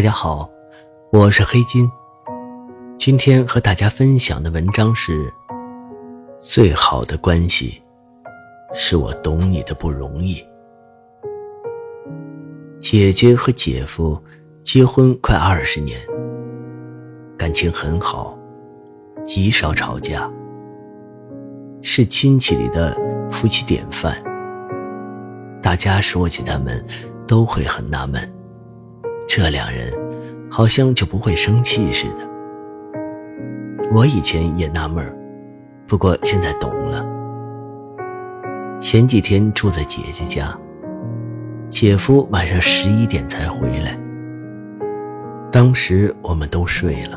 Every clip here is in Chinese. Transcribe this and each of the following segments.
大家好，我是黑金。今天和大家分享的文章是：最好的关系，是我懂你的不容易。姐姐和姐夫结婚快二十年，感情很好，极少吵架，是亲戚里的夫妻典范。大家说起他们，都会很纳闷。这两人好像就不会生气似的。我以前也纳闷儿不过现在懂了。前几天住在姐姐家，姐夫晚上十一点才回来。当时我们都睡了，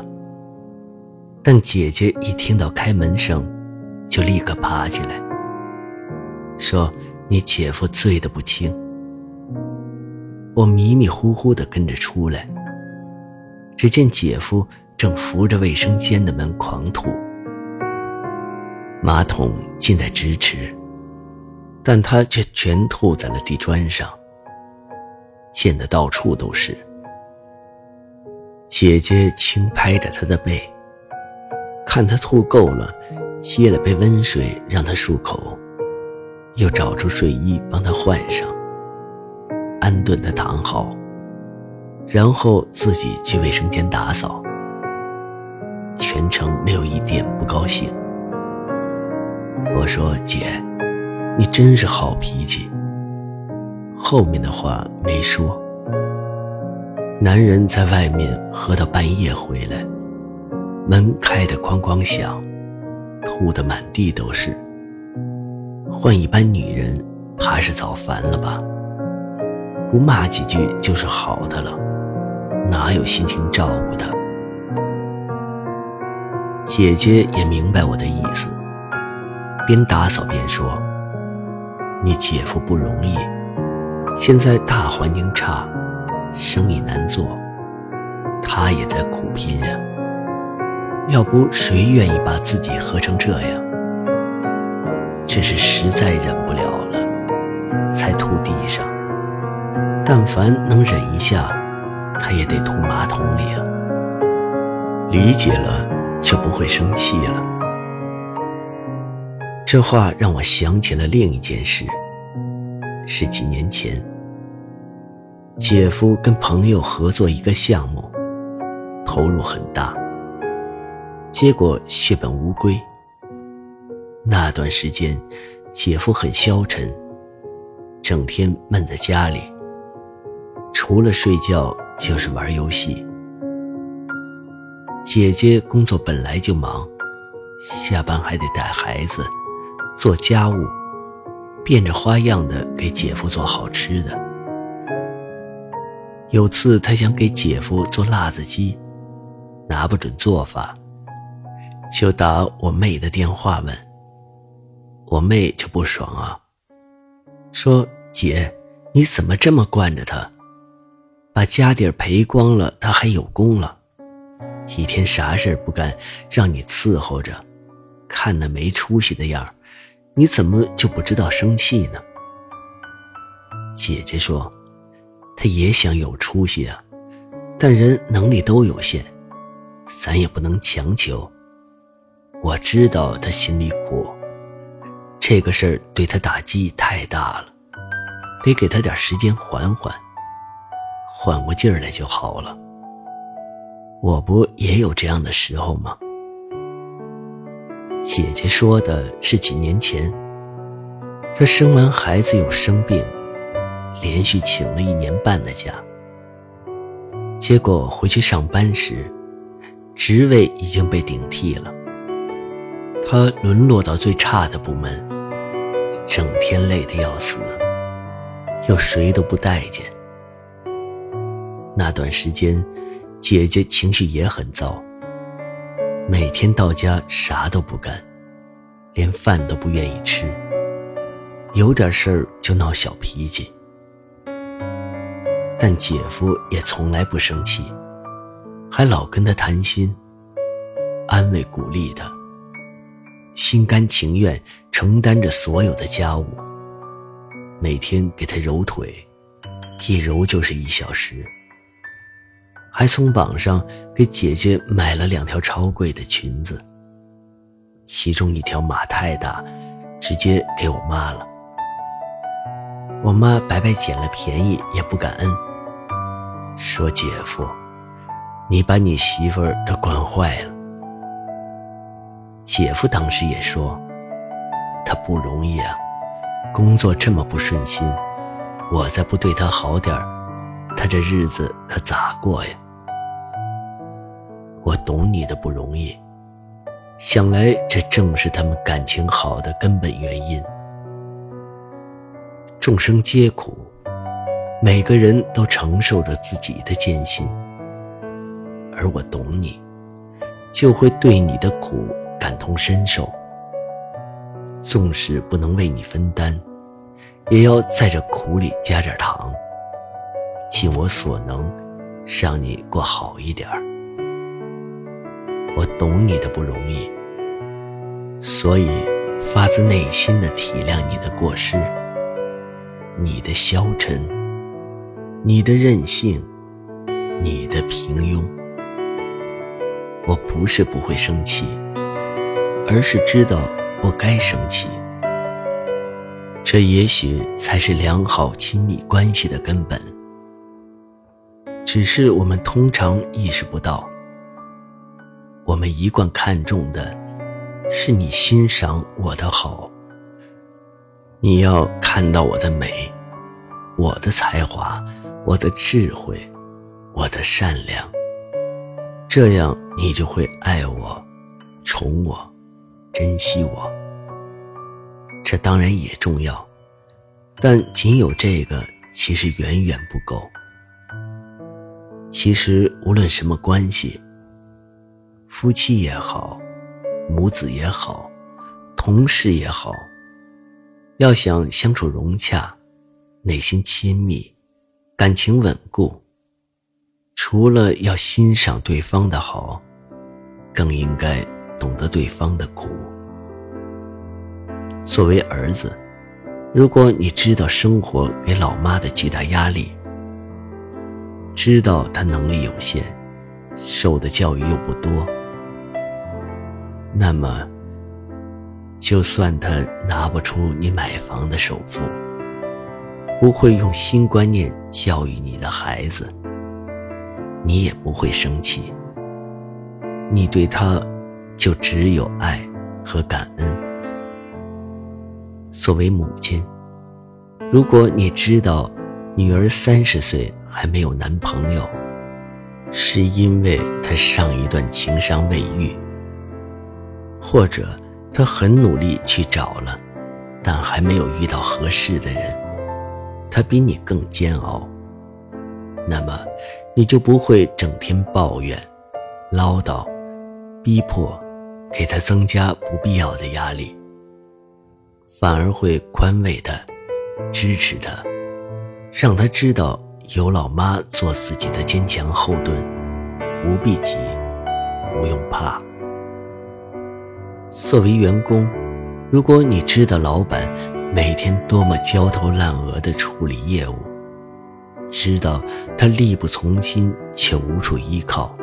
但姐姐一听到开门声，就立刻爬起来，说：“你姐夫醉得不轻。”我迷迷糊糊地跟着出来，只见姐夫正扶着卫生间的门狂吐，马桶近在咫尺，但他却全吐在了地砖上，溅得到处都是。姐姐轻拍着他的背，看他吐够了，接了杯温水让他漱口，又找出睡衣帮他换上。安顿的躺好，然后自己去卫生间打扫，全程没有一点不高兴。我说：“姐，你真是好脾气。”后面的话没说。男人在外面喝到半夜回来，门开得哐哐响，吐得满地都是。换一般女人，怕是早烦了吧。不骂几句就是好的了，哪有心情照顾他？姐姐也明白我的意思，边打扫边说：“你姐夫不容易，现在大环境差，生意难做，他也在苦拼呀。要不谁愿意把自己喝成这样？真是实在忍不了了，才吐。”但凡能忍一下，他也得吐马桶里啊。理解了就不会生气了。这话让我想起了另一件事，是几年前，姐夫跟朋友合作一个项目，投入很大，结果血本无归。那段时间，姐夫很消沉，整天闷在家里。除了睡觉就是玩游戏。姐姐工作本来就忙，下班还得带孩子、做家务，变着花样的给姐夫做好吃的。有次她想给姐夫做辣子鸡，拿不准做法，就打我妹的电话问。我妹就不爽啊，说：“姐，你怎么这么惯着他？”把家底儿赔光了，他还有功了，一天啥事儿不干，让你伺候着，看那没出息的样你怎么就不知道生气呢？姐姐说，她也想有出息啊，但人能力都有限，咱也不能强求。我知道她心里苦，这个事儿对她打击太大了，得给她点时间缓缓。缓过劲儿来就好了。我不也有这样的时候吗？姐姐说的是几年前，她生完孩子又生病，连续请了一年半的假。结果回去上班时，职位已经被顶替了，他沦落到最差的部门，整天累得要死，又谁都不待见。那段时间，姐姐情绪也很糟，每天到家啥都不干，连饭都不愿意吃，有点事儿就闹小脾气。但姐夫也从来不生气，还老跟他谈心，安慰鼓励他。心甘情愿承担着所有的家务，每天给他揉腿，一揉就是一小时。还从网上给姐姐买了两条超贵的裙子，其中一条码太大，直接给我妈了。我妈白白捡了便宜也不感恩，说姐夫，你把你媳妇儿都惯坏了。姐夫当时也说：“他不容易啊，工作这么不顺心，我再不对他好点儿，他这日子可咋过呀？”我懂你的不容易，想来这正是他们感情好的根本原因。众生皆苦，每个人都承受着自己的艰辛，而我懂你，就会对你的苦。感同身受，纵使不能为你分担，也要在这苦里加点糖，尽我所能，让你过好一点儿。我懂你的不容易，所以发自内心的体谅你的过失，你的消沉，你的任性，你的平庸。我不是不会生气。而是知道不该生气，这也许才是良好亲密关系的根本。只是我们通常意识不到，我们一贯看重的是你欣赏我的好，你要看到我的美，我的才华，我的智慧，我的善良，这样你就会爱我，宠我。珍惜我，这当然也重要，但仅有这个其实远远不够。其实无论什么关系，夫妻也好，母子也好，同事也好，要想相处融洽，内心亲密，感情稳固，除了要欣赏对方的好，更应该。懂得对方的苦。作为儿子，如果你知道生活给老妈的巨大压力，知道她能力有限，受的教育又不多，那么，就算他拿不出你买房的首付，不会用新观念教育你的孩子，你也不会生气。你对他。就只有爱和感恩。作为母亲，如果你知道女儿三十岁还没有男朋友，是因为她上一段情伤未愈，或者他很努力去找了，但还没有遇到合适的人，他比你更煎熬，那么你就不会整天抱怨、唠叨、逼迫。给他增加不必要的压力，反而会宽慰他，支持他，让他知道有老妈做自己的坚强后盾，不必急，不用怕。作为员工，如果你知道老板每天多么焦头烂额地处理业务，知道他力不从心却无处依靠。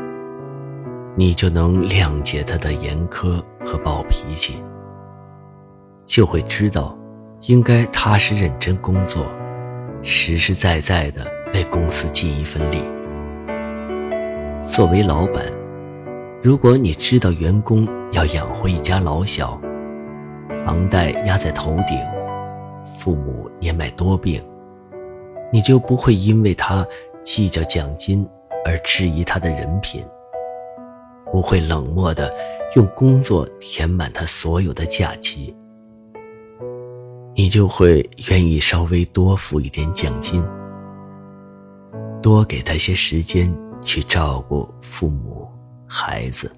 你就能谅解他的严苛和暴脾气，就会知道，应该踏实认真工作，实实在在的为公司尽一份力。作为老板，如果你知道员工要养活一家老小，房贷压在头顶，父母年迈多病，你就不会因为他计较奖金而质疑他的人品。不会冷漠的用工作填满他所有的假期，你就会愿意稍微多付一点奖金，多给他些时间去照顾父母、孩子。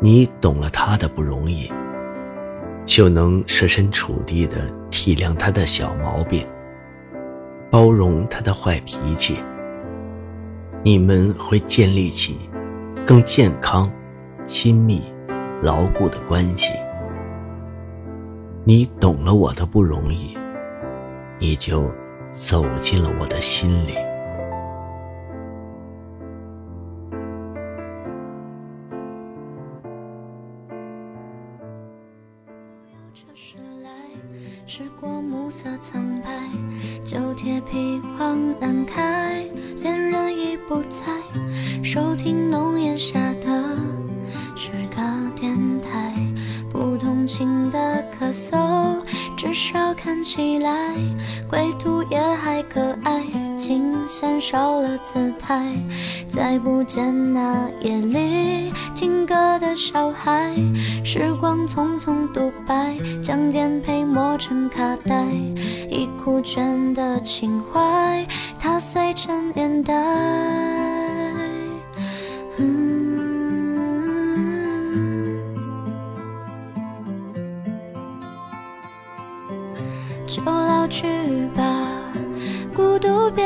你懂了他的不容易，就能设身处地的体谅他的小毛病，包容他的坏脾气。你们会建立起更健康、亲密、牢固的关系。你懂了我的不容易，你就走进了我的心里。这时过暮色苍白，旧铁皮荒难开，恋人已不在。收听浓烟下的是个电台，不同情的咳嗽，至少看起来归途也还可爱。琴弦少了姿态，再不见那夜里听歌的小孩。时光匆匆独白，将颠沛磨成卡带，已枯卷的情怀，踏碎成年代。就老去吧。孤独别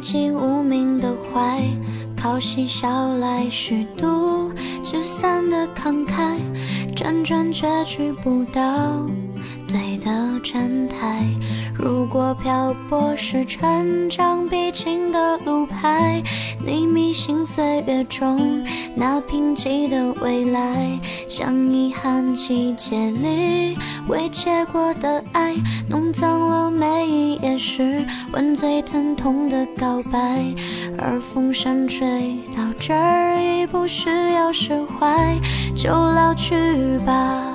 籍无名的怀，靠嬉笑来虚度聚散的慷慨，辗转却去不到。对的站台。如果漂泊是成长必经的路牌，你迷信岁月中那贫瘠的未来，像遗憾季节里未结果的爱，弄脏了每一页诗，吻最疼痛的告白。而风扇吹到这儿已不需要释怀，就老去吧，